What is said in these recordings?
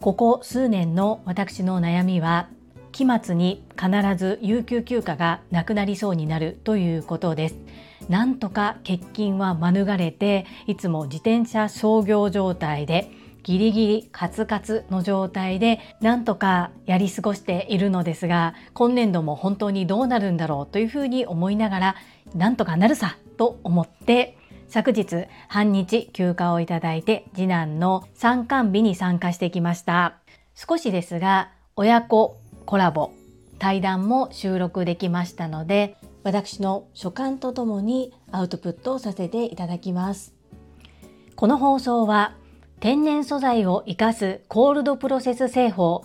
ここ数年の私の悩みは期末に必ず有給休暇がなくなりそうになるということです。なんとか欠勤は免れていつも自転車操業状態でギリギリカツカツの状態でなんとかやり過ごしているのですが今年度も本当にどうなるんだろうというふうに思いながらなんとかなるさと思って昨日半日休暇をいただいて次男の参観日に参加してきました。少しですが親子コラボ対談も収録できましたので私の所感とともにアウトプットをさせていただきます。この放送は天然素材を生かすコールドプロセス製法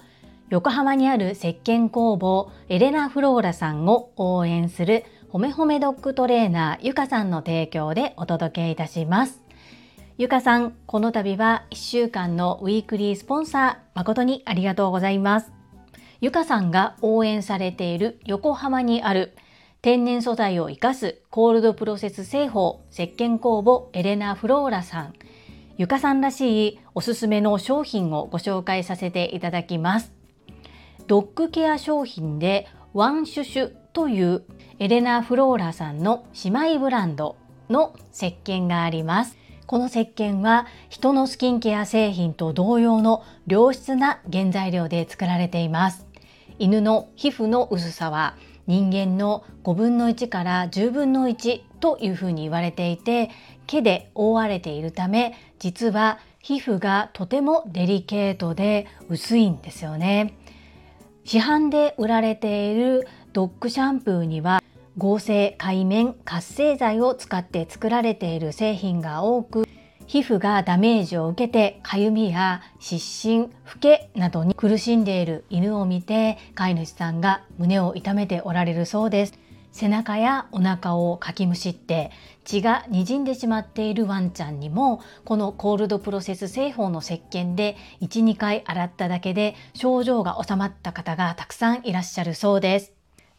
横浜にある石鹸工房エレナ・フローラさんを応援するほめほめドッグトレーナーゆかさんの提供でお届けいたします。ゆかさん、この度は1週間のウィークリースポンサー誠にありがとうございます。ゆかさんが応援されている横浜にある天然素材を生かすコールドプロセス製法石鹸工房エレナ・フローラさんゆかさんらしいおすすめの商品をご紹介させていただきますドッグケア商品でワンシュシュというエレナ・フローラさんの姉妹ブランドの石鹸があります。この石鹸は人のスキンケア製品と同様の良質な原材料で作られています。犬の皮膚の薄さは人間の5分の1から10分の1というふうに言われていて毛で覆われているため実は皮膚がとてもデリケートで薄いんですよね。市販で売られているドッグシャンプーには合成海面活性剤を使って作られている製品が多く皮膚がダメージを受けてかゆみや湿疹、フケなどに苦しんでいる犬を見て飼い主さんが胸を痛めておられるそうです。背中やお腹をかきむしって血が滲んでしまっているワンちゃんにもこのコールドプロセス製法の石鹸で12回洗っただけで症状が治まった方がたくさんいらっしゃるそうです。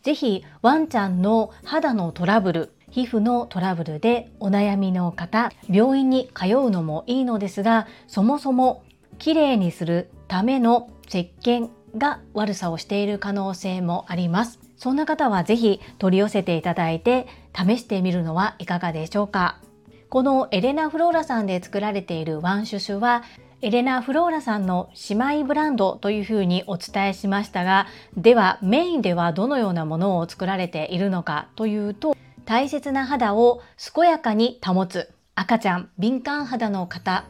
ぜひワンちゃんの肌のトラブル皮膚のトラブルでお悩みの方病院に通うのもいいのですがそもそもきれいにするための石鹸が悪さをしている可能性もあります。そんな方はぜひ取り寄せていただいて試してみるのはいかがでしょうか。このエレナ・フローラさんで作られているワンシュシュはエレナ・フローラさんの姉妹ブランドというふうにお伝えしましたがではメインではどのようなものを作られているのかというと大切な肌を健やかに保つ赤ちゃん敏感肌の方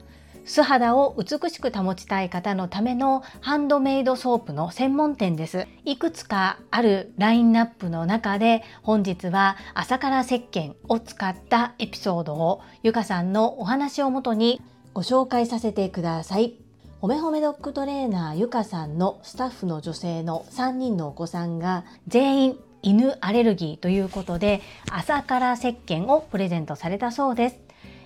素肌を美しく保ちたい方のためのハンドメイドソープの専門店です。いくつかあるラインナップの中で本日は朝から石鹸を使ったエピソードをゆかさんのお話をもとにご紹介させてください。ほめほめドッグトレーナーゆかさんのスタッフの女性の3人のお子さんが全員犬アレルギーということで朝から石鹸をプレゼントされたそうです。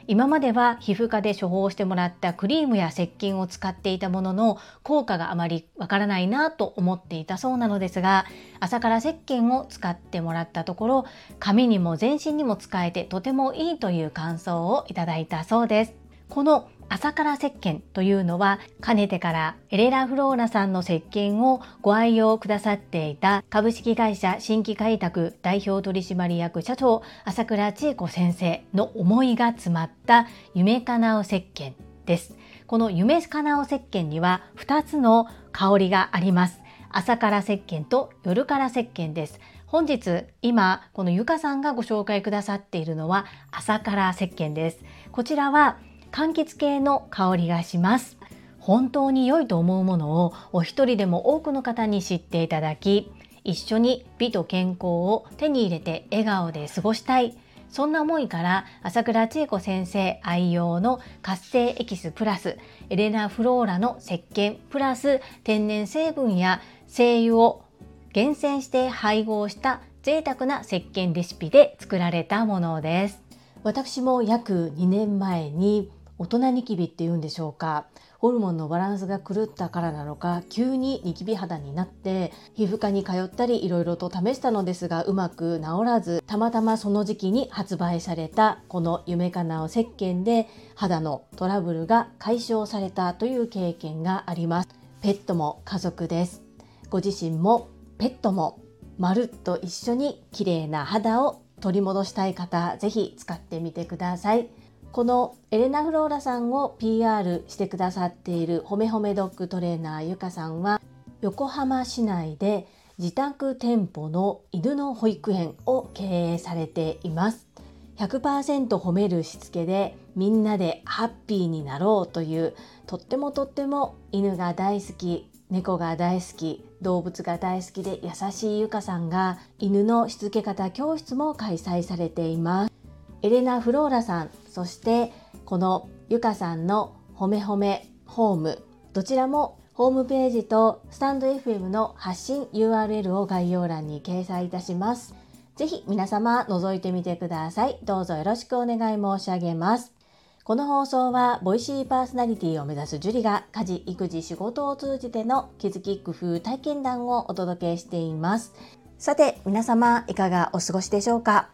今までは皮膚科で処方してもらったクリームや石鹸を使っていたものの効果があまりわからないなと思っていたそうなのですが朝から石鹸を使ってもらったところ髪にも全身にも使えてとてもいいという感想をいただいたそうです。この朝から石鹸というのはかねてからエレラ・フローラさんの石鹸をご愛用くださっていた株式会社新規開拓代表取締役社長朝倉千恵子先生の思いが詰まった夢かなう石鹸です。この夢かなう石鹸には2つの香りがあります。朝から石鹸と夜から石鹸です。本日今このゆかさんがご紹介くださっているのは朝から石鹸です。こちらは柑橘系の香りがします。本当に良いと思うものをお一人でも多くの方に知っていただき一緒に美と健康を手に入れて笑顔で過ごしたい。そんな思いから朝倉千恵子先生愛用の活性エキスプラスエレナ・フローラの石鹸プラス天然成分や精油を厳選して配合した贅沢な石鹸レシピで作られたものです。私も約2年前に大人ニキビっていうんでしょうか？ホルモンのバランスが狂ったからなのか？急にニキビ肌になって皮膚科に通ったりいろいろと試したのですがうまく治らずたまたまその時期に発売されたこの夢かなお石鹸で肌のトラブルが解消されたという経験があります。ペットも家族です。ご自身もペットもまるっと一緒に綺麗な肌を取り戻したい方ぜひ使ってみてください。このエレナ・フローラさんを PR してくださっているほめほめドッグトレーナーゆかさんは横浜市内で自宅店舗の犬の保育園を経営されています。100%褒めるしつけでみんなでハッピーになろうというとってもとっても犬が大好き猫が大好き動物が大好きで優しいゆかさんが犬のしつけ方教室も開催されています。エレナ・フローラさんそしてこのゆかさんのほめほめホームどちらもホームページとスタンド FM の発信 URL を概要欄に掲載いたします。ぜひ皆様覗いてみてください。どうぞよろしくお願い申し上げます。この放送はボイシーパーソナリティを目指すジュリが家事、育児、仕事を通じての気づき、工夫、体験談をお届けしています。さて皆様いかがお過ごしでしょうか？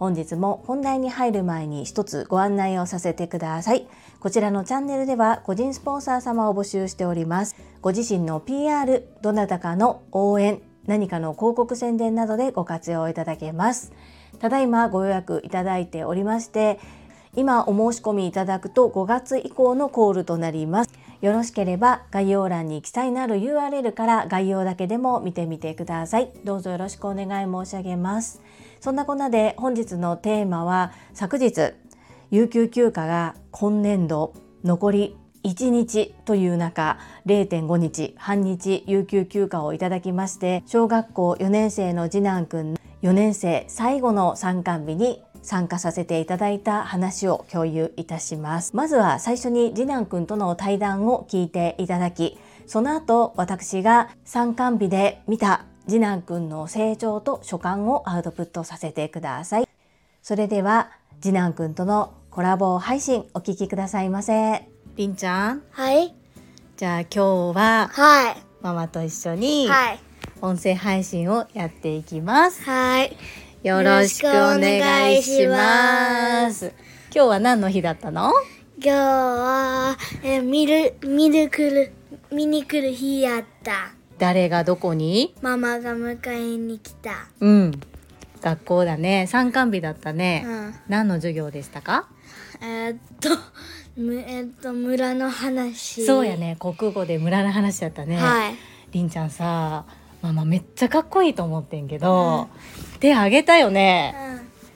本日も本題に入る前に一つご案内をさせてください。こちらのチャンネルでは個人スポンサー様を募集しております。ご自身の PR、どなたかの応援、何かの広告宣伝などでご活用いただけます。ただいまご予約いただいておりまして、今お申し込みいただくと5月以降のコールとなります。よろしければ概要欄に記載のある URL から概要だけでも見てみてください。どうぞよろしくお願い申し上げます。そんなこんなで本日のテーマは昨日有給休暇が今年度残り1日という中0.5日半日有給休暇をいただきまして小学校4年生の次男くん4年生最後の参観日に参加させていただいた話を共有いたします。まずは最初に次男くんとの対談を聞いていただきその後私が参観日で見た次男くんの成長と所感をアウトプットさせてください。それでは次男くんとのコラボ配信お聞きくださいませ。りんちゃん。はい。じゃあ今日は、はい。ママと一緒に、はい。音声配信をやっていきます。はい。よろしくお願いします。今日は何の日だったの？今日は、え、見る、見る来る、見に来る日やった。誰がどこに？ママが迎えに来た。うん。学校だね。参観日だったね。うん、何の授業でしたか？えー、っと、えー、っと、村の話。そうやね。国語で村の話だったね。はい。りんちゃんさ、ママめっちゃかっこいいと思ってんけど、うん、手あげたよね。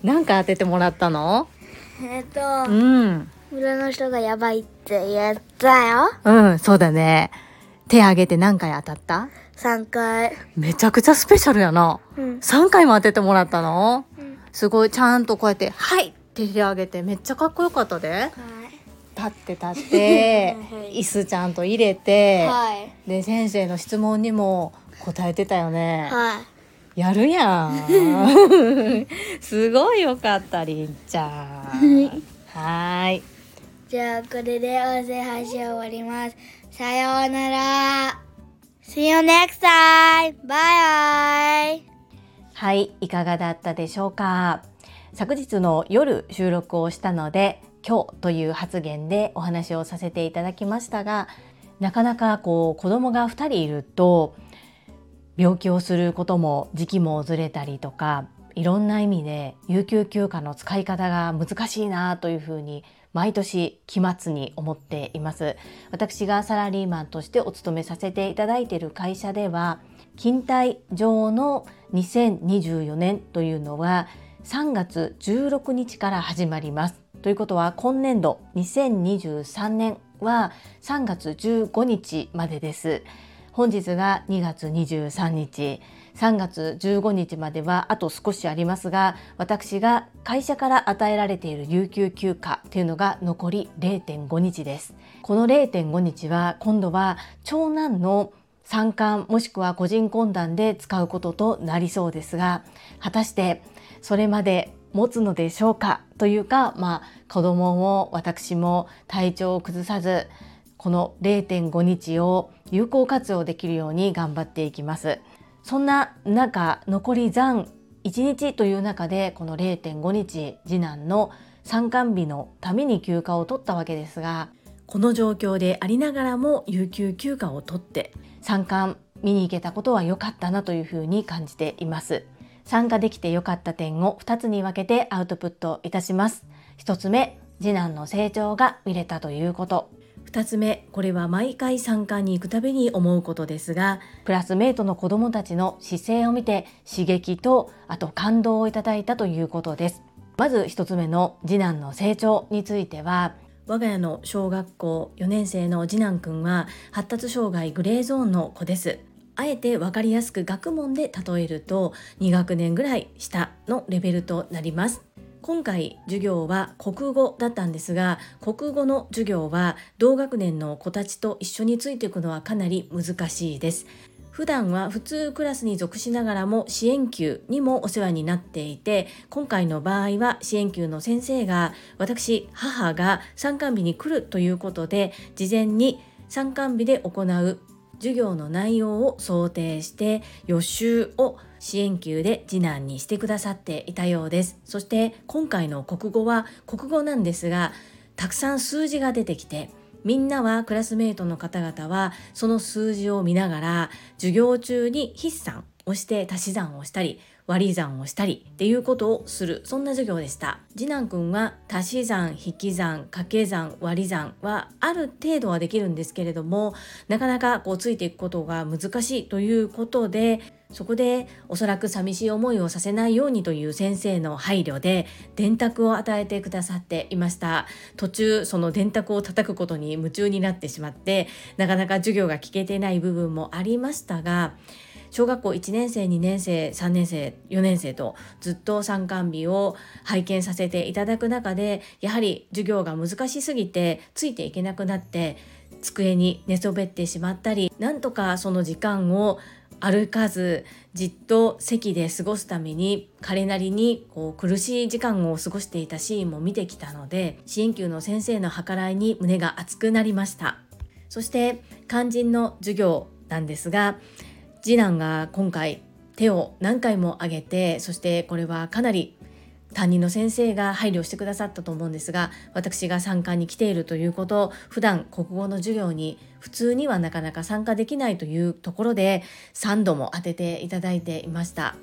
うん、なんか当ててもらったの？えー、っと、うん。村の人がやばいって言ったよ。うん、そうだね。手挙げて何回当たった？3回。めちゃくちゃスペシャルやな、うん、3回も当ててもらったの、うん、すごいちゃんとこうやって「はい!」って手挙げてめっちゃかっこよかったで、はい、立って立って 椅子ちゃんと入れて、はい、で先生の質問にも答えてたよね、はい、やるやん。すごいよかったりんちゃん。はい。じゃあこれで音声配信終わりますさようなら。See you next time! Bye! はい、いかがだったでしょうか昨日の夜収録をしたので、今日という発言でお話をさせていただきましたが、なかなかこう子供が2人いると、病気をすることも時期もずれたりとか、いろんな意味で有給休暇の使い方が難しいなというふうに毎年期末に思っています。私がサラリーマンとしてお勤めさせていただいている会社では勤怠上の2024年というのは3月16日から始まります。ということは今年度2023年は3月15日までです。本日が2月23日。3月15日まではあと少しありますが私が会社から与えられている有給休暇というのが残り0.5日です。この0.5日は今度は長男の参観もしくは個人懇談で使うこととなりそうですが果たしてそれまで持つのでしょうかというか、まあ、子供も私も体調を崩さずこの0.5日を有効活用できるように頑張っていきます。そんな中残り残1日という中でこの0.5日次男の参観日のために休暇を取ったわけですがこの状況でありながらも有給休暇を取って参観見に行けたことは良かったなというふうに感じています。参加できて良かった点を2つに分けてアウトプットいたします。1つ目次男の成長が見れたということ。2つ目これは毎回参観に行くたびに思うことですがクラスメートの子どもたちの姿勢を見て刺激とあと感動をいただいたということです。まず1つ目の次男の成長については我が家の小学校4年生の次男くんは発達障害グレーゾーンの子です。あえて分かりやすく学問で例えると2学年ぐらい下のレベルとなります。今回授業は国語だったんですが国語の授業は同学年の子たちと一緒についていくのはかなり難しいです。普段は普通クラスに属しながらも支援級にもお世話になっていて今回の場合は支援級の先生が私母が参観日に来るということで事前に参観日で行う授業の内容を想定して予習を支援級で次男にしてくださっていたようです。そして今回の国語は国語なんですがたくさん数字が出てきてみんなはクラスメートの方々はその数字を見ながら授業中に筆算をして足し算をしたり割り算をしたりっていうことをするそんな授業でした。次男くんは足し算引き算掛け算割り算はある程度はできるんですけれどもなかなかこうついていくことが難しいということでそこでおそらく寂しい思いをさせないようにという先生の配慮で電卓を与えてくださっていました。途中その電卓を叩くことに夢中になってしまってなかなか授業が聞けてない部分もありましたが小学校1年生2年生3年生4年生とずっと参観日を拝見させていただく中でやはり授業が難しすぎてついていけなくなって机に寝そべってしまったりなんとかその時間を歩かずじっと席で過ごすために彼なりにこう苦しい時間を過ごしていたシーンも見てきたので支援級の先生の計らいに胸が熱くなりました。そして肝心の授業なんですが次男が今回手を何回も上げてそしてこれはかなり担任の先生が配慮してくださったと思うんですが私が参加に来ているということ普段国語の授業に普通にはなかなか参加できないというところで3度も当てていただいていました。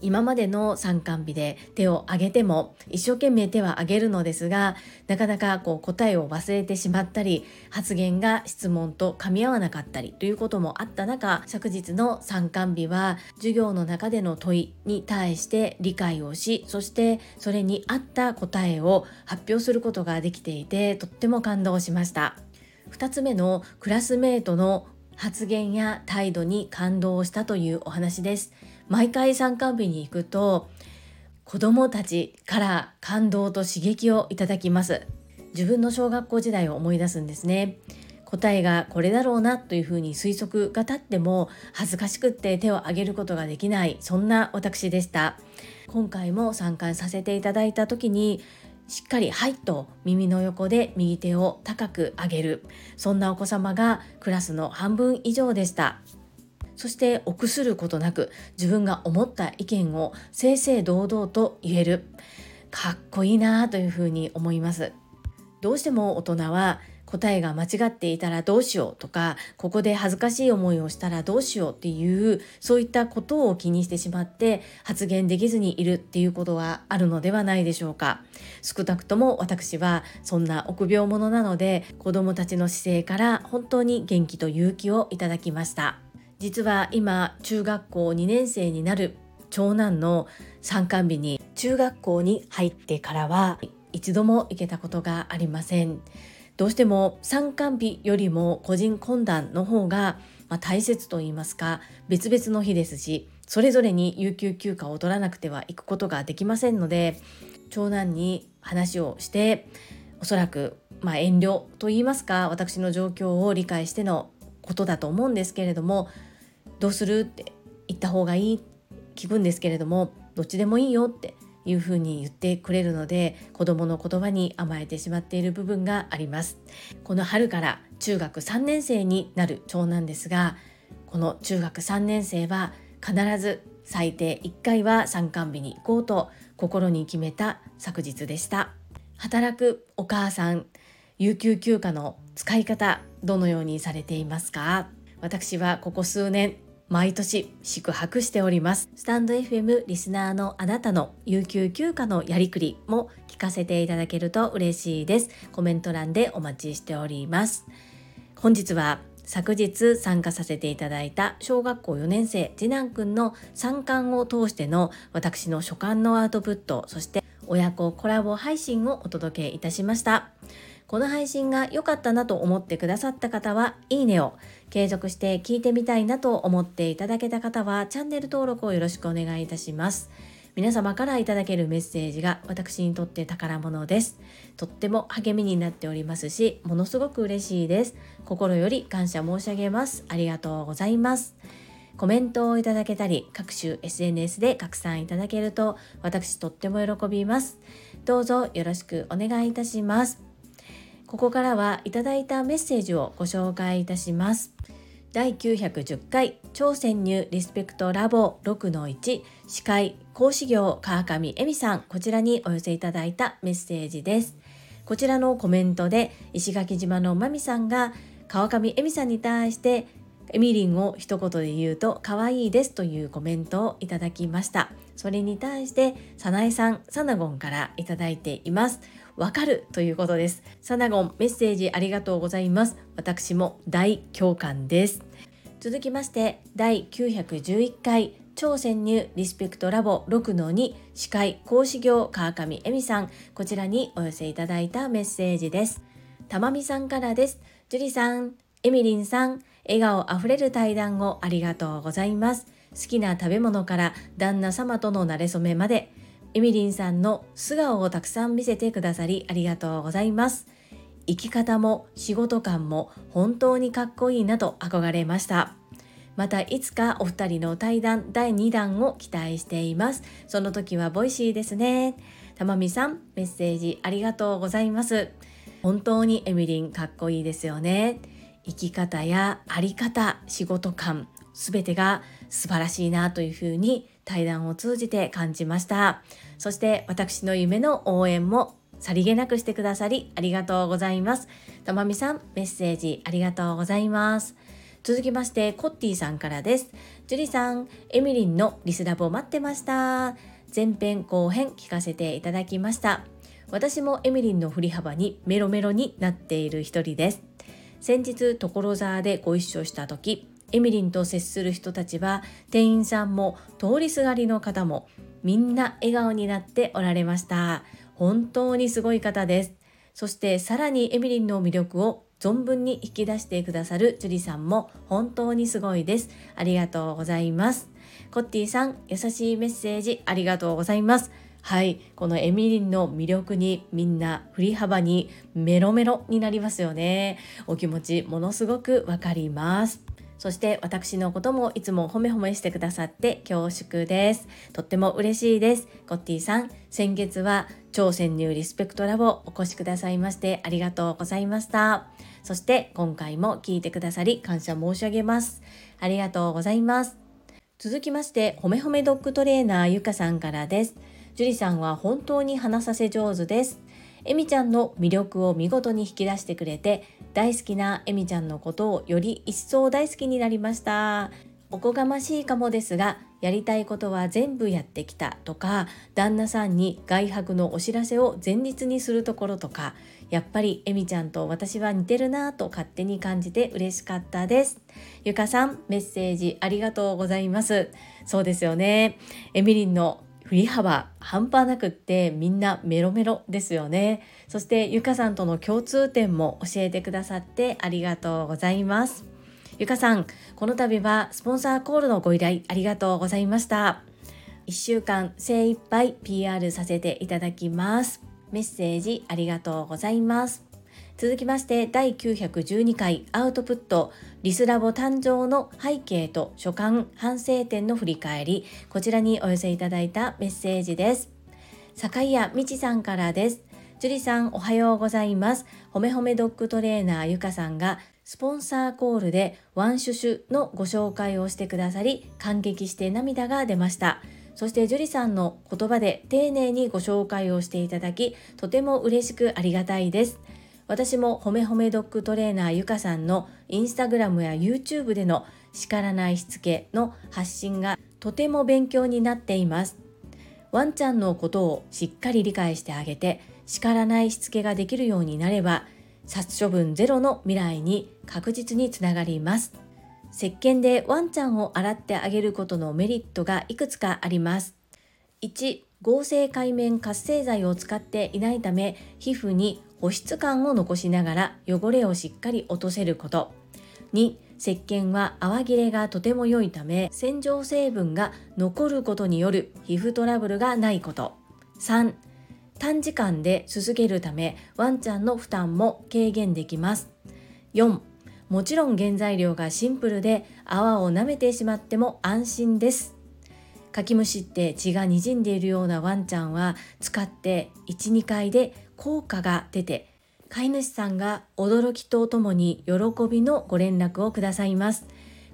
今までの参観日で手を挙げても一生懸命手は挙げるのですがなかなかこう答えを忘れてしまったり発言が質問と噛み合わなかったりということもあった中昨日の参観日は授業の中での問いに対して理解をしそしてそれに合った答えを発表することができていてとっても感動しました。2つ目のクラスメートの発言や態度に感動したというお話です。毎回参観日に行くと子供たちから感動と刺激をいただきます。自分の小学校時代を思い出すんですね。答えがこれだろうなというふうに推測が立っても恥ずかしくって手を挙げることができないそんな私でした。今回も参観させていただいた時にしっかり「はい」と耳の横で右手を高く上げるそんなお子様がクラスの半分以上でした。そして臆することなく自分が思った意見を正々堂々と言える。かっこいいなというふうに思います。どうしても大人は答えが間違っていたらどうしようとかここで恥ずかしい思いをしたらどうしようっていうそういったことを気にしてしまって発言できずにいるっていうことはあるのではないでしょうか。少なくとも私はそんな臆病者なので子どもたちの姿勢から本当に元気と勇気をいただきました。実は今中学校2年生になる長男の参観日に中学校に入ってからは一度も行けたことがありません。どうしても参観日よりも個人懇談の方が、大切と言いますか別々の日ですしそれぞれに有給休暇を取らなくては行くことができませんので長男に話をしておそらく、まあ、遠慮と言いますか私の状況を理解してのことだと思うんですけれどもどうする？って言った方がいい？聞くんですけれどもどっちでもいいよっていうふうに言ってくれるので子供の言葉に甘えてしまっている部分があります。この春から中学3年生になる長男ですがこの中学3年生は必ず最低1回は参観日に行こうと心に決めた昨日でした。働くお母さん有給休暇の使い方どのようにされていますか？私はここ数年毎年宿泊しております。スタンド FM リスナーのあなたの有給休暇のやりくりも聞かせていただけると嬉しいです。コメント欄でお待ちしております。本日は昨日参加させていただいた小学校4年生次男くんの参観を通しての私の所感のアウトプットそして親子コラボ配信をお届けいたしました。この配信が良かったなと思ってくださった方はいいねを継続して聞いてみたいなと思っていただけた方はチャンネル登録をよろしくお願いいたします皆様からいただけるメッセージが私にとって宝物です。とっても励みになっておりますし、ものすごく嬉しいです。心より感謝申し上げます。ありがとうございます。コメントをいただけたり、各種 SNS で拡散いただけると、私とっても喜びます。どうぞよろしくお願いいたします。ここからはいただいたメッセージをご紹介いたします。第910回超潜入リスペクトラボ6-1司会講師業川上恵美さん。こちらにお寄せいただいたメッセージです。こちらのコメントで石垣島のまみさんが川上恵美さんに対してエミリンを一言で言うと可愛いですというコメントをいただきました。それに対してサナエさんサナゴンからいただいています。わかるということです。サナゴンメッセージありがとうございます。私も大共感です。続きまして第911回超潜入リスペクトラボ6-2司会講師業川上恵美さんこちらにお寄せいただいたメッセージですたまみさんからです樹里さんエミリンさん笑顔あふれる対談をありがとうございます好きな食べ物から旦那様との馴れ初めまでエミリンさんの素顔をたくさん見せてくださりありがとうございます。生き方も仕事観も本当にかっこいいなと憧れました。またいつかお二人の対談第2弾を期待しています。その時は Voicy ですね。たまみさん、メッセージありがとうございます。本当にエミリンかっこいいですよね。生き方やあり方、仕事感、すべてが素晴らしいなというふうに対談を通じて感じました。そして私の夢の応援もさりげなくしてくださりありがとうございます。とまみさん、メッセージありがとうございます。続きまして、コッティさんからです。ジュリさん、エミリンのリスラボ待ってました。前編後編聞かせていただきました。私もエミリンの振り幅にメロメロになっている一人です。先日、所沢でご一緒した時、エミリンと接する人たちは店員さんも通りすがりの方もみんな笑顔になっておられました。本当にすごい方です。そしてさらにエミリンの魅力を存分に引き出してくださるジュリさんも本当にすごいですありがとうございます。コッティさん優しいメッセージありがとうございます。はいこのエミリンの魅力にみんな振り幅にメロメロになりますよねお気持ちものすごくわかります。そして私のこともいつも褒め褒めしてくださって恐縮です。とっても嬉しいです。コッティさん、先月は超潜入リスペクトラボお越しくださいましてありがとうございました。そして今回も聞いてくださり感謝申し上げます。ありがとうございます。続きまして、ほめほめドッグトレーナーゆかさんからです。樹里さんは本当に話させ上手です。えみちゃんの魅力を見事に引き出してくれて大好きなえみちゃんのことをより一層大好きになりました。おこがましいかもですがやりたいことは全部やってきたとか旦那さんに外泊のお知らせを前日にするところとかやっぱりえみちゃんと私は似てるなぁと勝手に感じて嬉しかったです。ゆかさんメッセージありがとうございます。そうですよね。エミリンの振り幅半端なくってみんなメロメロですよね。そしてゆかさんとの共通点も教えてくださってありがとうございます。ゆかさんこの度はスポンサーコールのご依頼ありがとうございました。1週間精一杯 PR させていただきます。メッセージありがとうございます。続きまして第912回アウトプットリスラボ誕生の背景と所感反省点の振り返り。こちらにお寄せいただいたメッセージです。坂井谷美智さんからです。樹里さんおはようございます。ほめほめドッグトレーナーゆかさんがスポンサーコールでワンシュシュのご紹介をしてくださり感激して涙が出ました。そして樹里さんの言葉で丁寧にご紹介をしていただきとても嬉しくありがたいです。私もほめほめドッグトレーナーゆかさんのインスタグラムや YouTube での叱らないしつけの発信がとても勉強になっています。ワンちゃんのことをしっかり理解してあげて叱らないしつけができるようになれば殺処分ゼロの未来に確実につながります。石鹸でワンちゃんを洗ってあげることのメリットがいくつかあります。1合成界面活性剤を使っていないため皮膚に保湿感を残しながら汚れをしっかり落とせること。2石鹸は泡切れがとても良いため洗浄成分が残ることによる皮膚トラブルがないこと。3短時間ですすげるためワンちゃんの負担も軽減できます。4もちろん原材料がシンプルで泡を舐めてしまっても安心です。かきむしって血がにじんでいるようなワンちゃんは使って12回で効果が出て飼い主さんが驚きとともに喜びのご連絡をくださいます。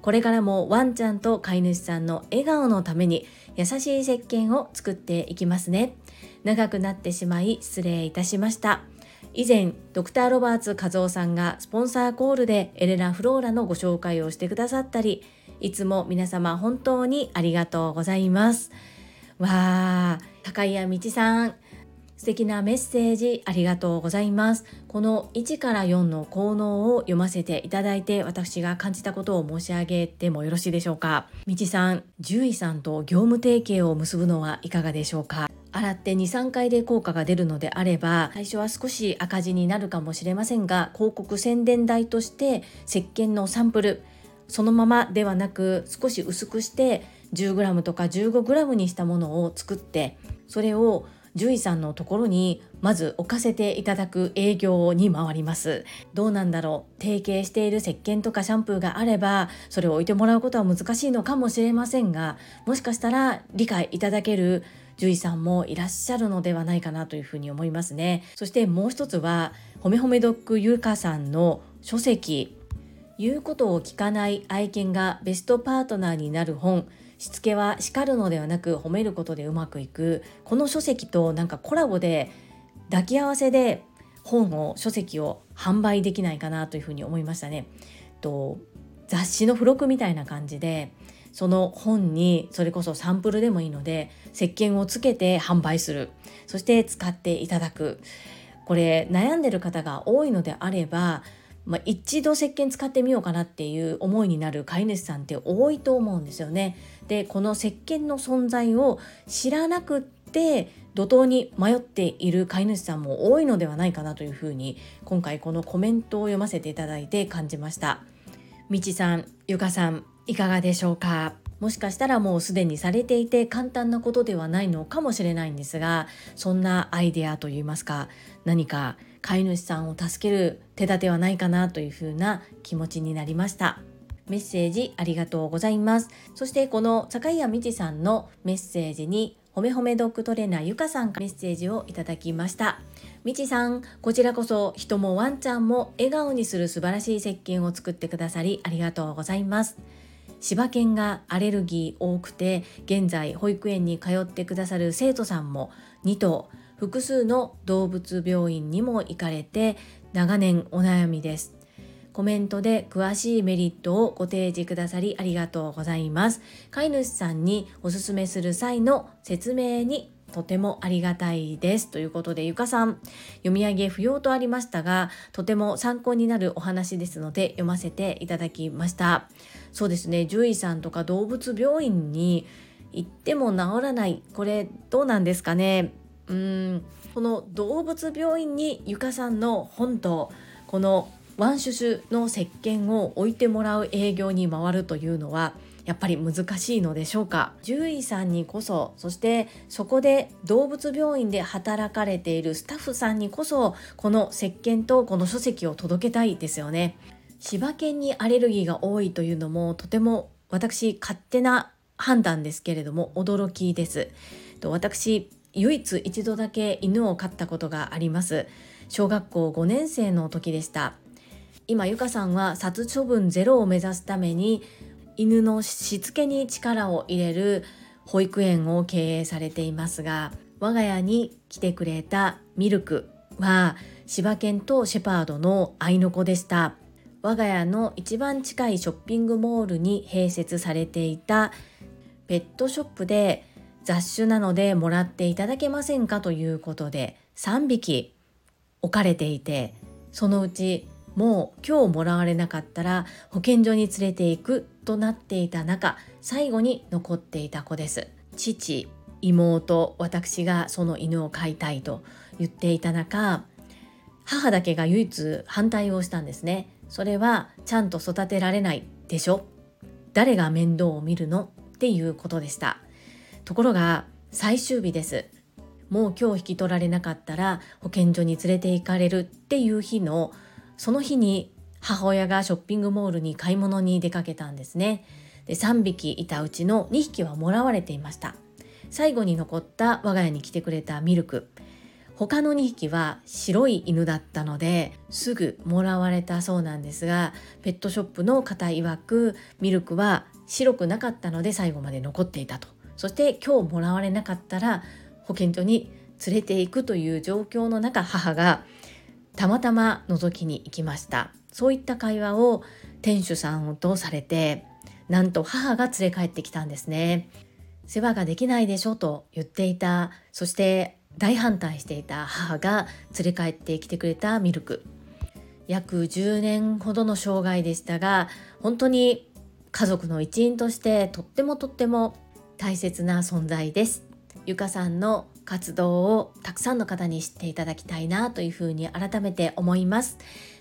これからもワンちゃんと飼い主さんの笑顔のために優しい石鹸を作っていきますね。長くなってしまい失礼いたしました。以前ドクターロバーツ和夫さんがスポンサーコールでエレナ・フローラのご紹介をしてくださったりいつも皆様本当にありがとうございます。わー高谷道さん素敵なメッセージありがとうございます。この1から4の効能を読ませていただいて私が感じたことを申し上げてもよろしいでしょうか。道さん獣医さんと業務提携を結ぶのはいかがでしょうか。洗って23回で効果が出るのであれば最初は少し赤字になるかもしれませんが広告宣伝代として石鹸のサンプルそのままではなく少し薄くして 10g とか 15g にしたものを作ってそれを獣医さんのところにまず置かせていただく営業に回ります。どうなんだろう？提携している石鹸とかシャンプーがあればそれを置いてもらうことは難しいのかもしれませんがもしかしたら理解いただける獣医さんもいらっしゃるのではないかなというふうに思いますね。そしてもう一つはほめほめドッグゆうかさんの書籍。言うことを聞かない愛犬がベストパートナーになる本。しつけは叱るのではなく褒めることでうまくいく。この書籍となんかコラボで抱き合わせで本を書籍を販売できないかなというふうに思いましたね。と雑誌の付録みたいな感じでその本にそれこそサンプルでもいいので石鹸をつけて販売する。そして使っていただく。これ悩んでる方が多いのであればまあ、一度石鹸使ってみようかなっていう思いになる飼い主さんって多いと思うんですよね。でこの石鹸の存在を知らなくって怒涛に迷っている飼い主さんも多いのではないかなというふうに今回このコメントを読ませていただいて感じました。みちさん、ゆかさんいかがでしょうか？もしかしたらもうすでにされていて簡単なことではないのかもしれないんですがそんなアイデアといいますか何か飼い主さんを助ける手立てはないかなというふうな気持ちになりました。メッセージありがとうございます。そしてこの坂井谷美智さんのメッセージにほめほめドッグトレーナーゆかさんからメッセージをいただきました。みちさんこちらこそ人もワンちゃんも笑顔にする素晴らしい石鹸を作ってくださりありがとうございます。柴犬がアレルギー多くて現在保育園に通ってくださる生徒さんも2頭複数の動物病院にも行かれて長年お悩みです。コメントで詳しいメリットをご提示くださりありがとうございます。飼い主さんにおすすめする際の説明にとてもありがたいです。ということでゆかさん読み上げ不要とありましたがとても参考になるお話ですので読ませていただきました。そうですね。獣医さんとか動物病院に行っても治らない。これどうなんですかね？うん。この動物病院にゆかさんの本とこのワンシュシュの石鹸を置いてもらう営業に回るというのはやっぱり難しいのでしょうか？獣医さんにこそそしてそこで動物病院で働かれているスタッフさんにこそこの石鹸とこの書籍を届けたいですよね。柴犬にアレルギーが多いというのもとても私勝手な判断ですけれども驚きです。私唯一一度だけ犬を飼ったことがあります。小学校5年生の時でした。今ゆかさんは殺処分ゼロを目指すために犬のしつけに力を入れる保育園を経営されていますが我が家に来てくれたミルクは柴犬とシェパードの愛の子でした。我が家の一番近いショッピングモールに併設されていたペットショップで雑種なのでもらっていただけませんかということで3匹置かれていてそのうちもう今日もらわれなかったら保健所に連れて行くとなっていた中最後に残っていた子です。父妹私がその犬を飼いたいと言っていた中母だけが唯一反対をしたんですね。それはちゃんと育てられないでしょ。誰が面倒を見るのっていうことでした。ところが最終日です。もう今日引き取られなかったら保健所に連れて行かれるっていう日のその日に母親がショッピングモールに買い物に出かけたんですね。で3匹いたうちの2匹はもらわれていました。最後に残った我が家に来てくれたミルク。他の2匹は白い犬だったのですぐもらわれたそうなんですがペットショップの方曰くミルクは白くなかったので最後まで残っていたと。そして今日もらわれなかったら保健所に連れて行くという状況の中母がたまたま覗きに行きました。そういった会話を店主さんとされてなんと母が連れ帰ってきたんですね。世話ができないでしょと言っていた。そして大反対していた母が連れ帰ってきてくれたミルク。約10年ほどの生涯でしたが本当に家族の一員としてとってもとっても大切な存在ですゆかさんの活動をたくさんの方に知っていただきたいなというふうに改めて思います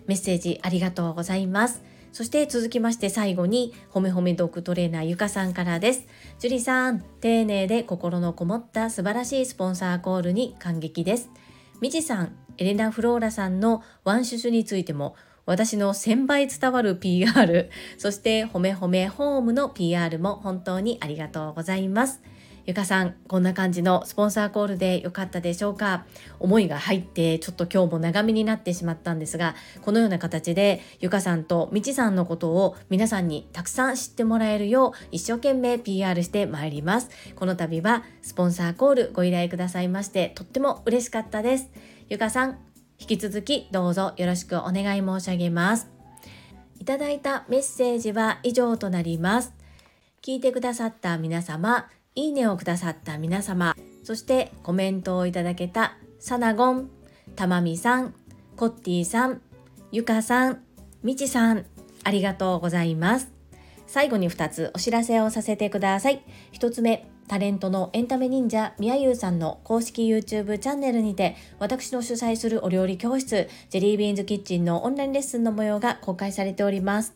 メッセージありがとうございますそして続きまして最後にほめほめドッグトレーナーゆかさんからです。樹里さん、丁寧で心のこもった素晴らしいスポンサーコールに感激です。みちさん、エレナ・フローラさんのワンシュシュについても私の1000倍伝わる PR、そしてほめほめホームの PR も本当にありがとうございます。ゆかさん、こんな感じのスポンサーコールでよかったでしょうか？思いが入ってちょっと今日も長めになってしまったんですが、このような形でゆかさんとみちさんのことを皆さんにたくさん知ってもらえるよう一生懸命 PR してまいります。この度はスポンサーコールご依頼くださいましてとっても嬉しかったです。ゆかさん、引き続きどうぞよろしくお願い申し上げます。いただいたメッセージは以上となります。聞いてくださった皆様、いいねをくださった皆様、そしてコメントをいただけたサナゴン、たまみさん、コッティさん、ゆかさん、みちさん、ありがとうございます。最後に2つお知らせをさせてください。1つ目、タレントのエンタメ忍者みやゆうさんの公式 YouTube チャンネルにて私の主催するお料理教室ジェリービーンズキッチンのオンラインレッスンの模様が公開されております。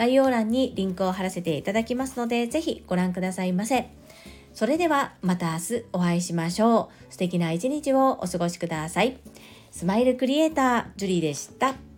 概要欄にリンクを貼らせていただきますので、ぜひご覧くださいませ。それではまた明日お会いしましょう。素敵な一日をお過ごしください。スマイルクリエイター、ジュリーでした。